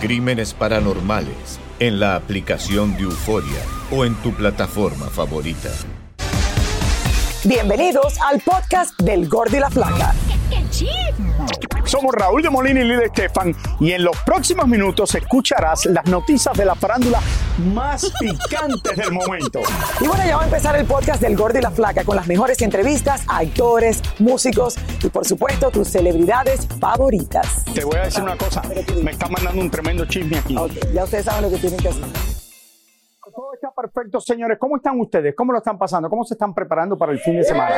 Crímenes Paranormales en la aplicación de Euforia o en tu plataforma favorita. Bienvenidos al podcast del Gordo y la Flaca. Somos Raúl de Molina y Lidia Estefan y en los próximos minutos escucharás las noticias de la farándula más picantes del momento. Y bueno, ya va a empezar el podcast del Gordo y la Flaca con las mejores entrevistas a actores, músicos y por supuesto tus celebridades favoritas. Te voy a decir una cosa, me está mandando un tremendo chisme aquí. Ya ustedes saben lo que tienen que hacer. Todo está perfecto, señores. ¿Cómo están ustedes? ¿Cómo lo están pasando? ¿Cómo se están preparando para el fin de semana?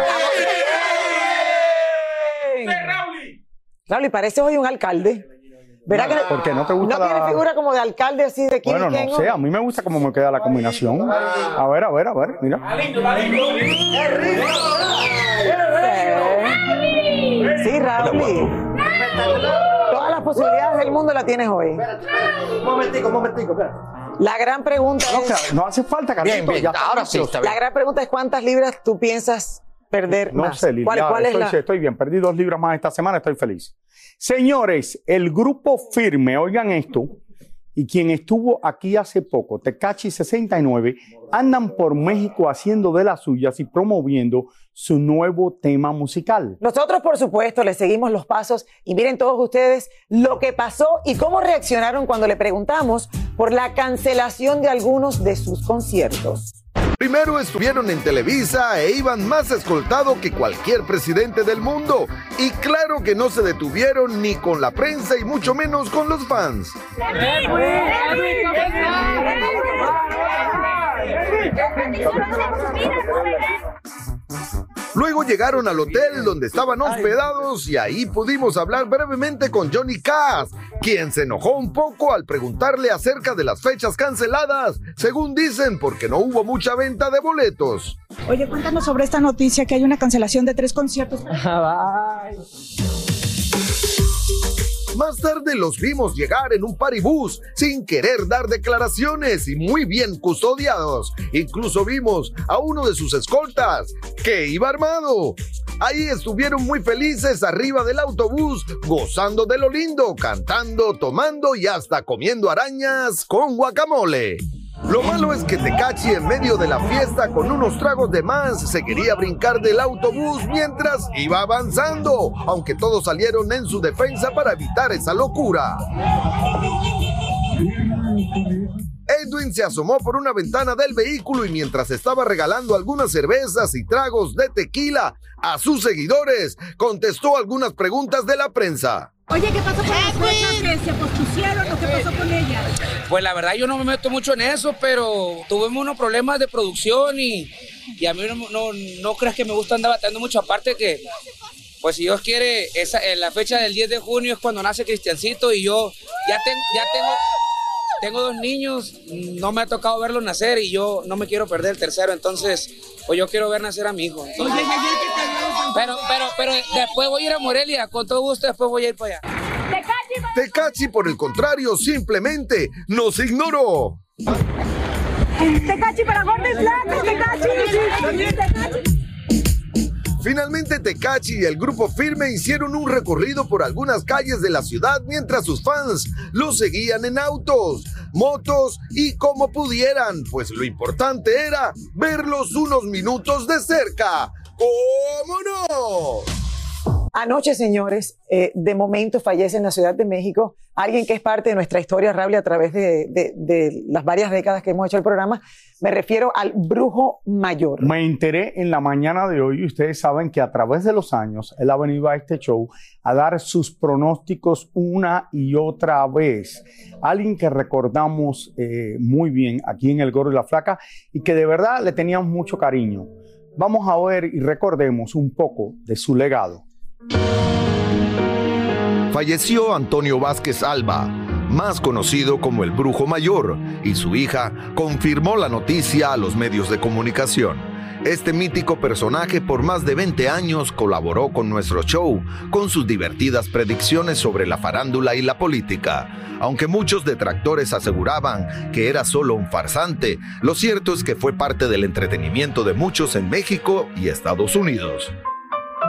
Raúl, y parece hoy un alcalde. ¿Verdad que ¿Por qué no te gusta no tiene la- figura como de alcalde así de quién Bueno, no sé, a mí me gusta cómo me queda la combinación. A ver, a ver, a ver, mira. Sí, Raúl. Todas las posibilidades del mundo la tienes hoy. Un momentico, un momentico, espera. La gran pregunta No, o sea, es, no hace falta, Carlito. Bien, bien, ya ahora sí, listo. está bien. la gran pregunta es cuántas libras tú piensas perder No más. sé, Lidia, ¿Cuál, cuál es estoy, la? estoy bien. Perdí dos libras más esta semana, estoy feliz. Señores, el grupo firme, oigan esto, y quien estuvo aquí hace poco, Tecachi 69, andan por México haciendo de las suyas y promoviendo su nuevo tema musical. Nosotros, por supuesto, le seguimos los pasos y miren todos ustedes lo que pasó y cómo reaccionaron cuando le preguntamos por la cancelación de algunos de sus conciertos. Primero estuvieron en Televisa e iban más escoltado que cualquier presidente del mundo. Y claro que no se detuvieron ni con la prensa y mucho menos con los fans. Luego llegaron al hotel donde estaban hospedados y ahí pudimos hablar brevemente con Johnny Cass, quien se enojó un poco al preguntarle acerca de las fechas canceladas, según dicen porque no hubo mucha venta de boletos. Oye, cuéntanos sobre esta noticia que hay una cancelación de tres conciertos. Más tarde los vimos llegar en un paribús sin querer dar declaraciones y muy bien custodiados. Incluso vimos a uno de sus escoltas que iba armado. Ahí estuvieron muy felices arriba del autobús, gozando de lo lindo, cantando, tomando y hasta comiendo arañas con guacamole. Lo malo es que Tecachi en medio de la fiesta con unos tragos de más se quería brincar del autobús mientras iba avanzando, aunque todos salieron en su defensa para evitar esa locura. Edwin se asomó por una ventana del vehículo y mientras estaba regalando algunas cervezas y tragos de tequila a sus seguidores, contestó algunas preguntas de la prensa. Oye, ¿qué pasó con las fechas que se pospusieron o qué pasó con ellas? Pues la verdad yo no me meto mucho en eso, pero tuvimos unos problemas de producción y, y a mí no, no, no creas que me gusta andar batallando mucho, aparte que, pues si Dios quiere, esa, eh, la fecha del 10 de junio es cuando nace Cristiancito y yo ya, ten- ya tengo... tengo dos niños, no me ha tocado verlos nacer y yo no me quiero perder el tercero, entonces, pues yo quiero ver nacer a mi hijo. Entonces, pero, pero, pero después voy a ir a Morelia, con todo gusto, después voy a ir para allá. Tecachi, por el contrario, simplemente nos ignoró. Tecachi para gordos blancos, Tecachi. Tecachi. Finalmente Tecachi y el grupo Firme hicieron un recorrido por algunas calles de la ciudad mientras sus fans los seguían en autos, motos y como pudieran, pues lo importante era verlos unos minutos de cerca. ¿Cómo no? Anoche, señores, eh, de momento fallece en la Ciudad de México alguien que es parte de nuestra historia, Raúl, a través de, de- de las varias décadas que hemos hecho el programa. Me refiero al brujo mayor. Me enteré en la mañana de hoy y ustedes saben que a través de los años él ha venido a este show a dar sus pronósticos una y otra vez. Alguien que recordamos eh, muy bien aquí en El Gordo y la Flaca y que de verdad le teníamos mucho cariño. Vamos a ver y recordemos un poco de su legado. Falleció Antonio Vázquez Alba, más conocido como el Brujo Mayor, y su hija confirmó la noticia a los medios de comunicación. Este mítico personaje por más de 20 años colaboró con nuestro show, con sus divertidas predicciones sobre la farándula y la política. Aunque muchos detractores aseguraban que era solo un farsante, lo cierto es que fue parte del entretenimiento de muchos en México y Estados Unidos.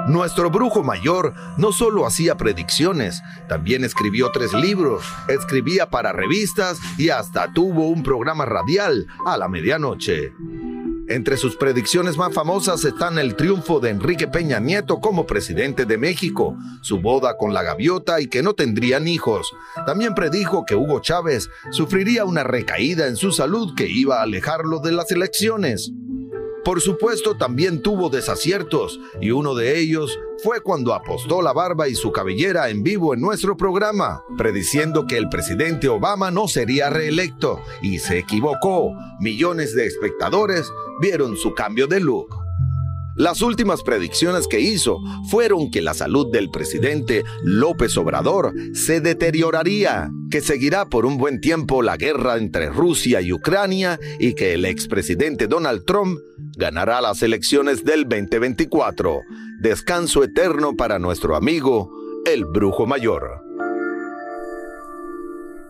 Nuestro brujo mayor no solo hacía predicciones, también escribió tres libros, escribía para revistas y hasta tuvo un programa radial a la medianoche. Entre sus predicciones más famosas están el triunfo de Enrique Peña Nieto como presidente de México, su boda con la gaviota y que no tendrían hijos. También predijo que Hugo Chávez sufriría una recaída en su salud que iba a alejarlo de las elecciones. Por supuesto, también tuvo desaciertos, y uno de ellos fue cuando apostó la barba y su cabellera en vivo en nuestro programa, prediciendo que el presidente Obama no sería reelecto, y se equivocó. Millones de espectadores vieron su cambio de look. Las últimas predicciones que hizo fueron que la salud del presidente López Obrador se deterioraría, que seguirá por un buen tiempo la guerra entre Rusia y Ucrania y que el expresidente Donald Trump ganará las elecciones del 2024. Descanso eterno para nuestro amigo, el Brujo Mayor.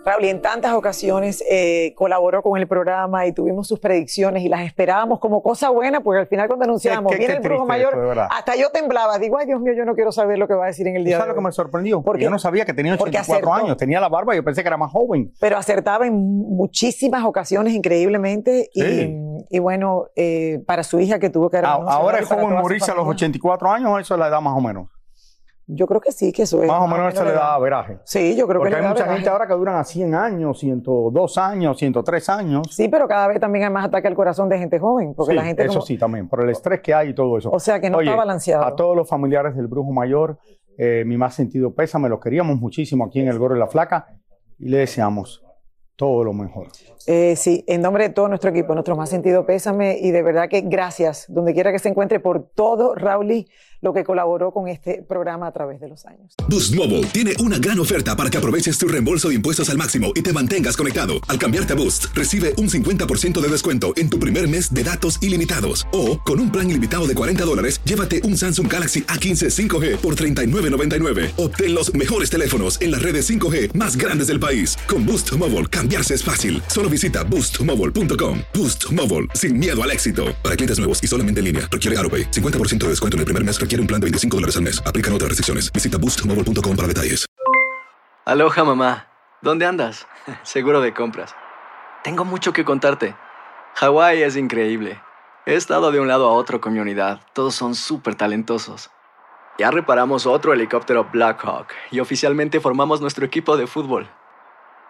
Raúl, y en tantas ocasiones eh, colaboró con el programa y tuvimos sus predicciones y las esperábamos como cosa buena, porque al final cuando anunciábamos, Qué- qué- viene qué el brujo mayor, esto, hasta yo temblaba. Digo, ay Dios mío, yo no quiero saber lo que va a decir en el día ¿Sabes de lo que me sorprendió? ¿Por Porque yo no sabía que tenía Porque 84 acertó. años, tenía la barba, yo pensé que era más joven. Pero acertaba en muchísimas ocasiones, increíblemente. y- Sí. Y, bueno, eh, para su hija que tuvo que Ahora y es joven morirse a los familia. 84 años, eso es la edad más o menos. Yo creo que sí, que eso es. Más o menos eso le da veraje. Sí, yo creo Porque que hay mucha veraje. gente ahora que duran a 100 años, 102 años, 103 años. Sí, pero cada vez también hay más ataque al corazón de gente joven, porque Sí, la gente eso como- sí también, por el estrés que hay y todo eso. O sea que no Oye, está balanceado. A todos los familiares del Brujo Mayor, eh, mi más sentido pésame, los queríamos muchísimo aquí en el Gorro y la Flaca y le deseamos todo lo mejor. Eh, sí, en nombre de todo nuestro equipo, nuestro más sentido pésame y de verdad que gracias, donde quiera que se encuentre, por todo, Rauli, lo que colaboró con este programa a través de los años. Boost Mobile tiene una gran oferta para que aproveches tu reembolso de impuestos al máximo y te mantengas conectado. Al cambiarte a Boost, recibe un 50% de descuento en tu primer mes de datos ilimitados. O, con un plan ilimitado de 40 dólares, llévate un Samsung Galaxy A15 5G por $39.99. Obtén los mejores teléfonos en las redes 5G más grandes del país. Con Boost Mobile, cambiarse es fácil. Solo visita boostmobile.com. Boost Mobile, sin miedo al éxito. Para clientes nuevos y solamente en línea, requiere AroPay. 50% de descuento en el primer mes requiere un plan de 25 dólares al mes. Aplican otras restricciones. Visita boostmobile.com para detalles. Aloha mamá, ¿dónde andas? Seguro de compras. Tengo mucho que contarte. Hawái es increíble. He estado de un lado a otro con mi unidad. Todos son súper talentosos. Ya reparamos otro helicóptero Blackhawk y oficialmente formamos nuestro equipo de fútbol.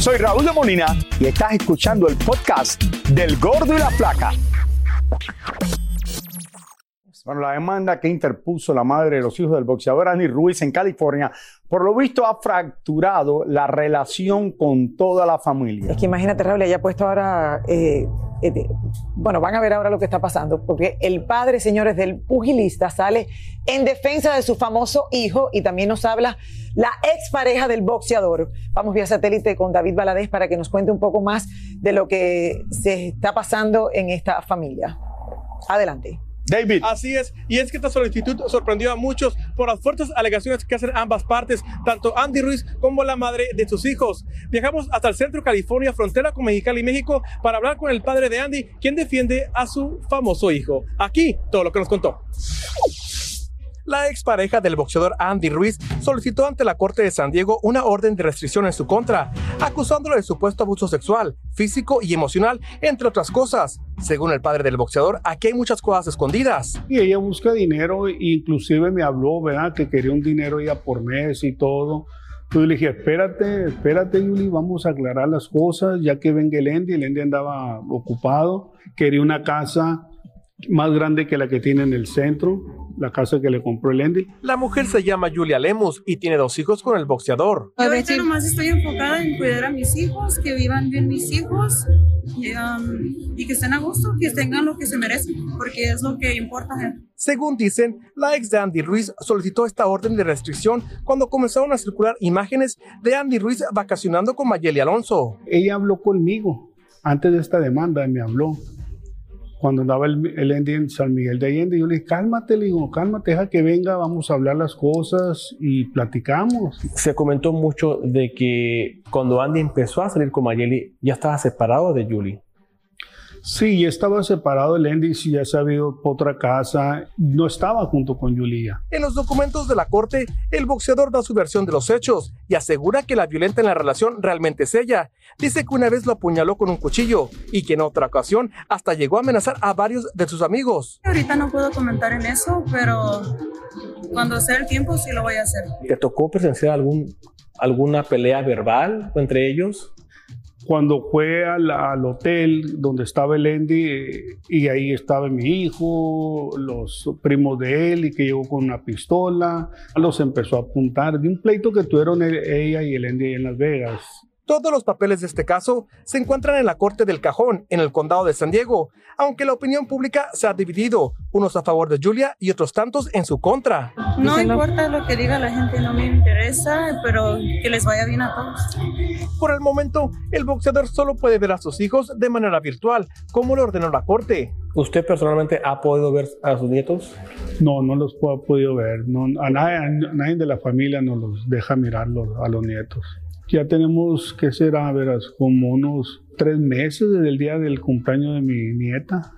Soy Raúl de Molina y estás escuchando el podcast del Gordo y la Flaca. Bueno, la demanda que interpuso la madre de los hijos del boxeador Andy Ruiz en California, por lo visto ha fracturado la relación con toda la familia. Es que imagínate, Raúl, ella ha puesto ahora, eh, eh, bueno, van a ver ahora lo que está pasando, porque el padre, señores, del pugilista sale en defensa de su famoso hijo y también nos habla la expareja del boxeador. Vamos vía satélite con David Valadez para que nos cuente un poco más de lo que se está pasando en esta familia. Adelante. David. Así es, y es que esta solicitud sorprendió a muchos por las fuertes alegaciones que hacen ambas partes, tanto Andy Ruiz como la madre de sus hijos. Viajamos hasta el centro de California, frontera con Mexicali, México, para hablar con el padre de Andy, quien defiende a su famoso hijo. Aquí todo lo que nos contó. La expareja del boxeador Andy Ruiz solicitó ante la Corte de San Diego una orden de restricción en su contra, acusándolo de supuesto abuso sexual, físico y emocional, entre otras cosas. Según el padre del boxeador, aquí hay muchas cosas escondidas. Y ella busca dinero, inclusive me habló, ¿verdad? Que quería un dinero ella por mes y todo. Entonces le dije, espérate, espérate, Yuli, vamos a aclarar las cosas, ya que venga el Endy, el Endy andaba ocupado, quería una casa más grande que la que tiene en el centro, la casa que le compró el Endy. La mujer se llama Julia Lemus y tiene dos hijos con el boxeador. Yo ahorita nomás estoy enfocada en cuidar a mis hijos, que vivan bien mis hijos y, um, y que estén a gusto, que tengan lo que se merecen, porque es lo que importa. Según dicen, la ex de Andy Ruiz solicitó esta orden de restricción cuando comenzaron a circular imágenes de Andy Ruiz vacacionando con Mayeli Alonso. Ella habló conmigo antes de esta demanda, me habló. Cuando andaba el, el Endy en San Miguel de Allende, yo le dije, cálmate, le digo, cálmate, deja que venga, vamos a hablar las cosas y platicamos. Se comentó mucho de que cuando Andy empezó a salir con Mayeli, ya estaba separado de Julie. Sí, ya estaba separado el Endy, sí, ya se había ido por otra casa, no estaba junto con Julia. En los documentos de la corte, el boxeador da su versión de los hechos y asegura que la violenta en la relación realmente es ella. Dice que una vez lo apuñaló con un cuchillo y que en otra ocasión hasta llegó a amenazar a varios de sus amigos. Ahorita no puedo comentar en eso, pero cuando sea el tiempo sí lo voy a hacer. ¿Te tocó presenciar algún, alguna pelea verbal entre ellos? Cuando fue al, hotel donde estaba el Endy eh, y ahí estaba mi hijo, los primos de él y que llegó con una pistola, los empezó a apuntar de un pleito que tuvieron él- ella y el ahí en Las Vegas. Todos los papeles de este caso se encuentran en la Corte del Cajón, en el condado de San Diego, aunque la opinión pública se ha dividido, unos a favor de Julia y otros tantos en su contra. No importa lo que diga la gente, no me interesa, pero que les vaya bien a todos. Por el momento, el boxeador solo puede ver a sus hijos de manera virtual, como lo ordenó la Corte. ¿Usted personalmente ha podido ver a sus nietos? No, no los he podido ver. No, a, nadie, a nadie de la familia nos los deja mirarlos a los nietos. Ya tenemos, ¿qué será? Verás, como unos tres meses desde el día del cumpleaños de mi nieta.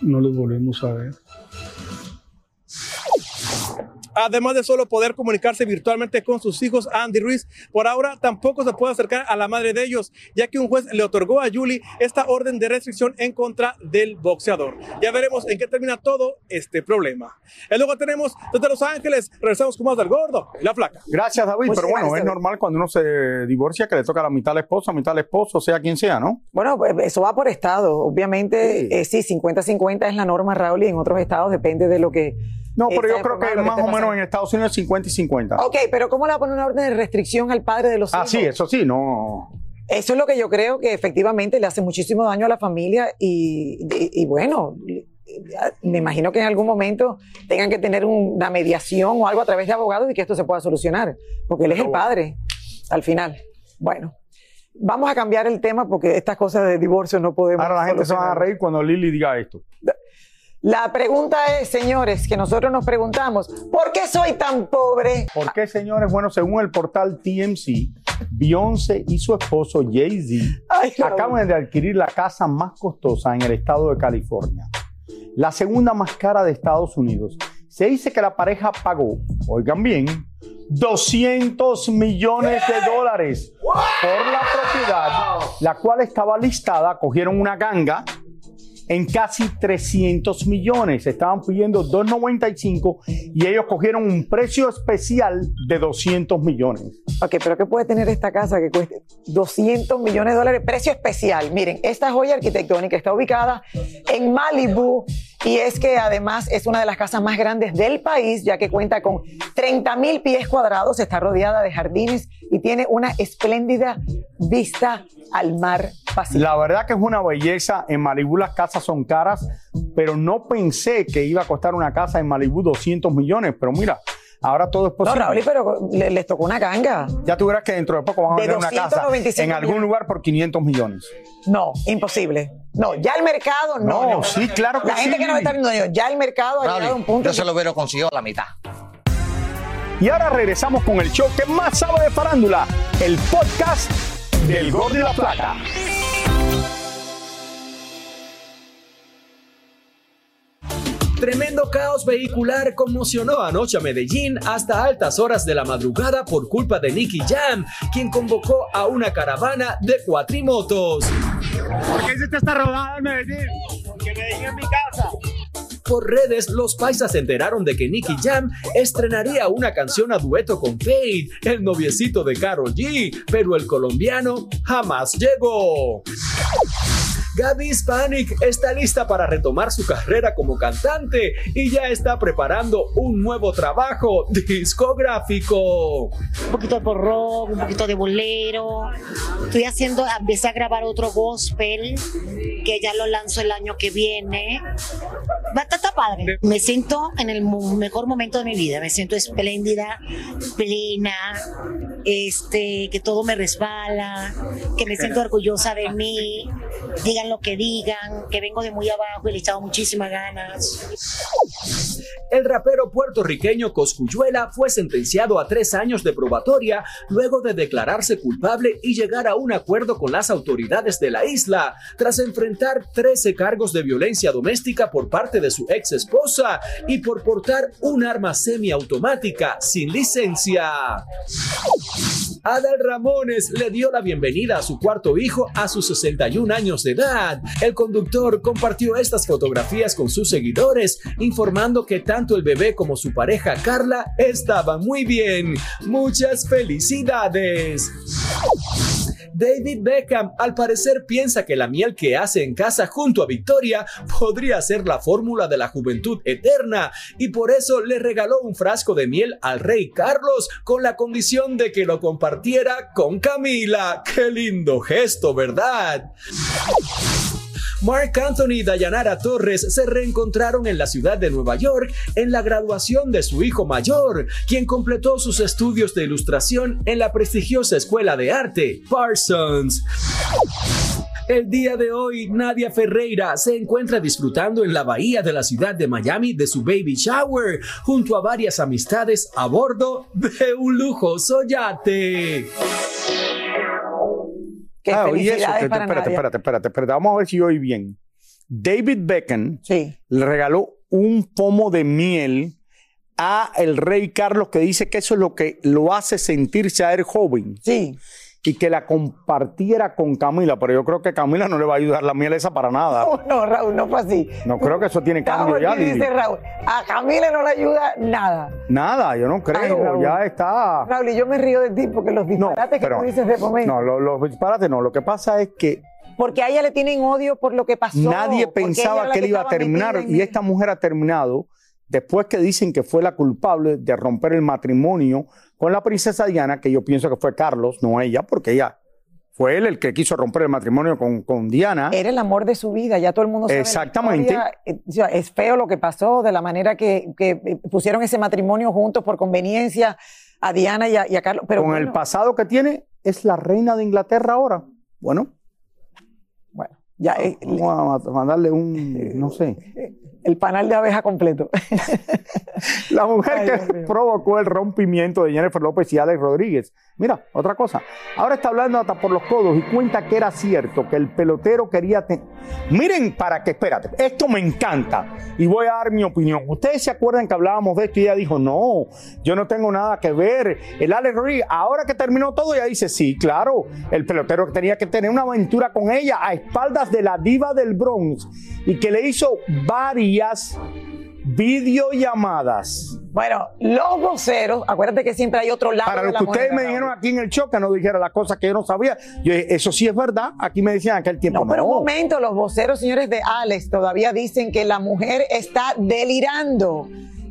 No los volvemos a ver. Además de solo poder comunicarse virtualmente con sus hijos, Andy Ruiz, por ahora tampoco se puede acercar a la madre de ellos, ya que un juez le otorgó a Julie esta orden de restricción en contra del boxeador. Ya veremos en qué termina todo este problema. Y luego tenemos desde Los Ángeles, regresamos con más del gordo y la flaca. Gracias, David. Muchas Pero bueno, es David. normal cuando uno se divorcia que le toca la mitad al esposo, mitad al esposo, sea quien sea, ¿no? Bueno, pues, eso va por estado. Obviamente, sí, sí 50-50 es la norma, Raúl, y en otros estados depende de lo que. No, pero yo creo que más o menos en Estados Unidos es 50 y 50. Ok, pero ¿cómo le va a poner una orden de restricción al padre de los Ah, hijos? sí, eso sí, no. Eso es lo que yo creo que efectivamente le hace muchísimo daño a la familia y, y- y bueno, me imagino que en algún momento tengan que tener un- una mediación o algo a través de abogados y que esto se pueda solucionar, porque él es el padre al final. Bueno, vamos a cambiar el tema porque estas cosas de divorcio no podemos. Ahora la gente se va a reír cuando Lili diga esto. La pregunta es, señores, que nosotros nos preguntamos, ¿por qué soy tan pobre? ¿Por qué, señores? Bueno, según el portal TMC, Beyoncé y su esposo Jay-Z acaban de adquirir la casa más costosa en el estado de California, la segunda más cara de Estados Unidos. Se dice que la pareja pagó, oigan bien, 200 millones de dólares por la propiedad, la cual estaba listada, cogieron una ganga en casi 300 millones. Estaban pidiendo 295 y ellos cogieron un precio especial de 200 millones. Ok, pero ¿qué puede tener esta casa que cueste 200 millones de dólares? Precio especial. Miren, esta joya arquitectónica está ubicada en Malibu y es que además es una de las casas más grandes del país, ya que cuenta con 30 mil pies cuadrados, está rodeada de jardines y tiene una espléndida vista al mar Pacífico. La verdad que es una belleza. En Malibu las casas son caras, pero no pensé que iba a costar una casa en Malibu 200 millones. Pero mira, ahora todo es No, posible. Raúl, pero le- les tocó una ganga. Ya tú verás que dentro de poco van a De vender una casa 295 en algún millones. lugar por 500 millones. No, imposible. No, ya el mercado no. No, no. sí, claro que La gente sí. que nos está viendo, ya el mercado ha llegado a un punto. Yo se lo hubiera conseguido a la mitad. Y ahora regresamos con el show que más sabe de farándula, el podcast del Gol de la Plata. Tremendo caos vehicular conmocionó anoche a Medellín hasta altas horas de la madrugada por culpa de Nicky Jam, quien convocó a una caravana de cuatrimotos. ¿Por qué hiciste esta rodada en Medellín? Porque Medellín es mi casa. Por redes, los paisas se enteraron de que Nicky Jam estrenaría una canción a dueto con Fade, el noviecito de Karol G, pero el colombiano jamás llegó. Gaby Hispanic está lista para retomar su carrera como cantante y ya está preparando un nuevo trabajo discográfico. un poquito de rock, un poquito de bolero. Estoy haciendo, empecé a grabar otro gospel que ya lo lanzo el año que viene. Va a estar padre. Me siento en el mejor momento de mi vida. Me siento espléndida, plena, este, que todo me resbala, que me siento orgullosa de mí. Digan lo que digan, que vengo de muy abajo y le he echado muchísimas ganas. El rapero puertorriqueño Coscuyuela fue sentenciado a tres años de probatoria luego de declararse culpable y llegar a un acuerdo con las autoridades de la isla, tras enfrentar 13 cargos de violencia doméstica por parte de su ex esposa y por portar un arma semiautomática sin licencia. Adal Ramones le dio la bienvenida a su cuarto hijo a sus 61 años de edad. El conductor compartió estas fotografías con sus seguidores, informando que tanto el bebé como su pareja Carla estaban muy bien. Muchas felicidades. David Beckham al parecer piensa que la miel que hace en casa junto a Victoria podría ser la fórmula de la juventud eterna y por eso le regaló un frasco de miel al rey Carlos con la condición de que lo compartiera con Camila. ¡Qué lindo gesto, verdad! Mark Anthony y Dayanara Torres se reencontraron en la ciudad de Nueva York en la graduación de su hijo mayor, quien completó sus estudios de ilustración en la prestigiosa escuela de arte, Parsons. El día de hoy, Nadia Ferreira se encuentra disfrutando en la bahía de la ciudad de Miami de su baby shower, junto a varias amistades a bordo de un lujoso yate. Ah, oye, eso, que- para espérate, espérate, espérate, espérate. Vamos a ver si yo oí bien. David Beckham le regaló un pomo de miel a el rey Carlos que dice que eso es lo que lo hace sentirse a él joven. Sí. Y que la compartiera con Camila, pero yo creo que Camila no le va a ayudar la miel esa para nada. No, no, Raúl, no fue así. No creo que eso tiene cambio Raúl, ya, aquí Lili. dice Raúl, a Camila no le ayuda nada. Nada, yo no Ay, creo. Raúl. ya está. Raúl, y yo me río de ti porque los disparates que pero- tú dices de momento. No, lo- los disparates no. Lo que pasa es que Porque a ella le tienen odio por lo que pasó. Nadie pensaba que él iba a terminar y esta mujer ha terminado después que dicen que fue la culpable de romper el matrimonio con la princesa Diana, que yo pienso que fue Carlos, no ella, porque ella fue él el que quiso romper el matrimonio con, con Diana. Era el amor de su vida, ya todo el mundo sabe. Exactamente. Eh, es feo lo que pasó, de la manera que, que, eh, pusieron ese matrimonio juntos por conveniencia a Diana y a, y a Carlos. Pero con bueno, el pasado que tiene, es la reina de Inglaterra ahora. Bueno. Bueno, ya. Vamos a mandarle un, no sé. El panal de abeja completo. La mujer que provocó el rompimiento de Jennifer López y Alex Rodríguez. Mira, otra cosa. Ahora está hablando hasta por los codos y cuenta que era cierto que el pelotero quería. te- Miren, para que, espérate, esto me encanta y voy a dar mi opinión. Ustedes se acuerdan que hablábamos de esto y ella dijo, no, yo no tengo nada que ver. El Alex Rodríguez, ahora que terminó todo, ella dice, sí, claro, el pelotero tenía que tener una aventura con ella a espaldas de la diva del Bronx y que le hizo varias videollamadas. Bueno, los voceros, acuérdate que siempre hay otro lado. Para lo que ustedes me dijeron aquí en el show, que no dijera las cosas que yo no sabía, yo dije, eso sí es verdad. Aquí me decían aquel tiempo. No, pero un momento, los voceros, señores de Alex, todavía dicen que la mujer está delirando,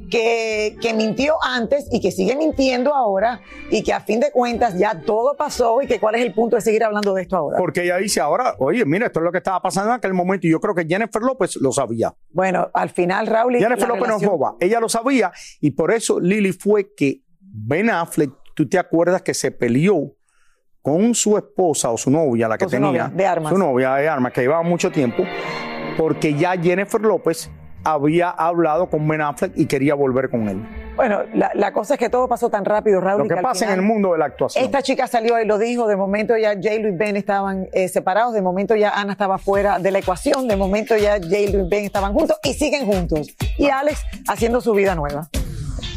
que, que mintió antes y que sigue mintiendo ahora y que a fin de cuentas ya todo pasó y que cuál es el punto de seguir hablando de esto ahora. Porque ella dice ahora, oye, mira, esto es lo que estaba pasando en aquel momento y yo creo que Jennifer López lo sabía. Bueno, al final, Raúl... y Jennifer López no es boba, ella lo sabía y por eso Lily fue que Ben Affleck, tú te acuerdas que se peleó con su esposa o su novia, la que Con su tenía, novia, de armas. su novia de armas, que llevaba mucho tiempo, porque ya Jennifer López había hablado con Ben Affleck y quería volver con él. Bueno, la, la cosa es que todo pasó tan rápido, Raúl. Lo y que pasa en el mundo de la actuación. Esta chica salió y lo dijo, de momento ya J-Lo y Ben estaban eh, separados, de momento ya Ana estaba fuera de la ecuación, de momento ya J-Lo y Ben estaban juntos y siguen juntos. Y Alex haciendo su vida nueva.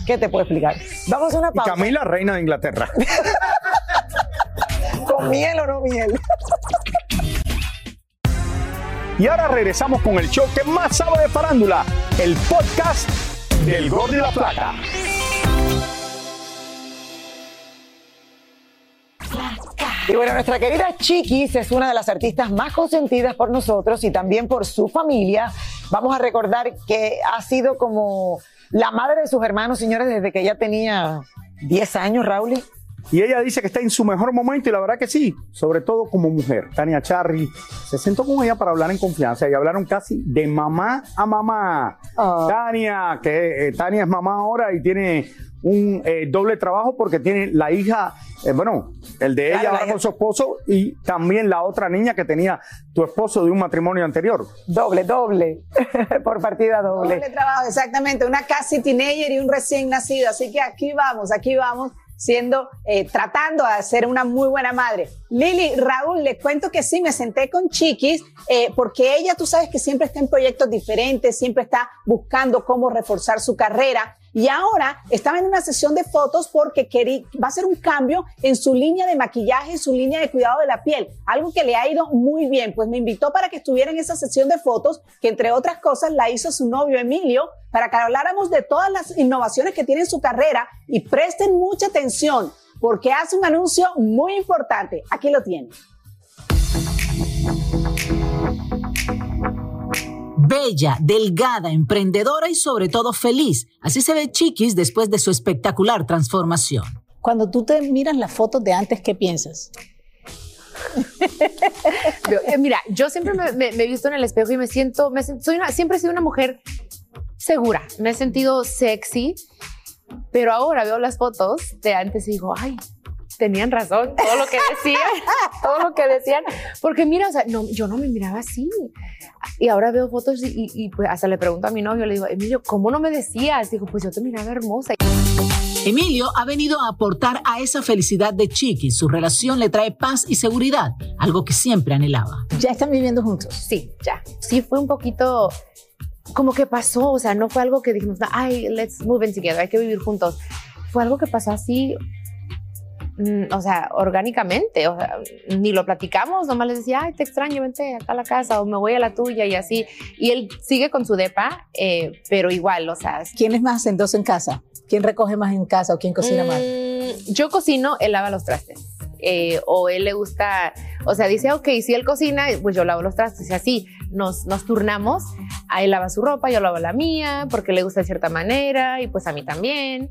¿Qué te puedo explicar? Vamos a una Y pausa. Camila, reina de Inglaterra. ¿Con miel o no miel? Y ahora regresamos con el show que más sabe de farándula, el podcast del Gordo y la Plata. Y bueno, nuestra querida Chiquis es una de las artistas más consentidas por nosotros y también por su familia. Vamos a recordar que ha sido como la madre de sus hermanos, señores, desde que ella tenía 10 años, Raúl. Y ella dice que está en su mejor momento y la verdad que sí, sobre todo como mujer. Tania Charry se sentó con ella para hablar en confianza y hablaron casi de mamá a mamá. Tania, que eh, Tania es mamá ahora y tiene un eh, doble trabajo porque tiene la hija, eh, bueno, el de ella ahora con su esposo y también la otra niña que tenía tu esposo de un matrimonio anterior. Doble, doble, por partida doble. Doble trabajo, exactamente. Una casi teenager y un recién nacido. Así que aquí vamos, aquí vamos, siendo, eh, tratando de ser una muy buena madre. Lili, Raúl, le cuento que sí, me senté con Chiquis, eh, porque ella, tú sabes que siempre está en proyectos diferentes, siempre está buscando cómo reforzar su carrera. Y ahora estaba en una sesión de fotos porque querí- va a hacer un cambio en su línea de maquillaje, en su línea de cuidado de la piel, algo que le ha ido muy bien. Pues me invitó para que estuviera en esa sesión de fotos, que entre otras cosas la hizo su novio Emilio, para que habláramos de todas las innovaciones que tiene en su carrera y presten mucha atención porque hace un anuncio muy importante. Aquí lo tienen. Bella, delgada, emprendedora y sobre todo feliz. Así se ve Chiquis después de su espectacular transformación. Cuando tú te miras las fotos de antes, ¿qué piensas? Eh, mira, yo siempre me, me- me he visto en el espejo y me siento, me soy una, siempre he sido una mujer segura, me he sentido sexy, pero ahora veo las fotos de antes y digo, ay, tenían razón, todo lo que decían, todo lo que decían, porque mira, o sea, no, yo no me miraba así. Y ahora veo fotos y, y- y, pues hasta le pregunto a mi novio, le digo, Emilio, ¿cómo no me decías? Digo, pues yo te miraba hermosa. Emilio ha venido a aportar a esa felicidad de Chiquis. Su relación le trae paz y seguridad, algo que siempre anhelaba. ¿Ya están viviendo juntos? Sí, ya. Sí, fue un poquito como que pasó, o sea, no fue algo que dijimos, ay, let's move in together, hay que vivir juntos. Fue algo que pasó así, mm, o sea, orgánicamente, o sea, ni lo platicamos, nomás les decía, ay, te extraño, vente acá a la casa o me voy a la tuya y así. Y él sigue con su depa, eh, pero igual, o sea. ¿Quién es más hacendoso en casa? ¿Quién recoge más en casa o quién cocina más? Mm, Yo cocino, él lava los trastes. Eh, o él le gusta, o sea, dice, ok, si él cocina, pues yo lavo los trastes. Y así nos, nos turnamos. A él lava su ropa, yo lavo la mía, porque le gusta de cierta manera, y pues a mí también.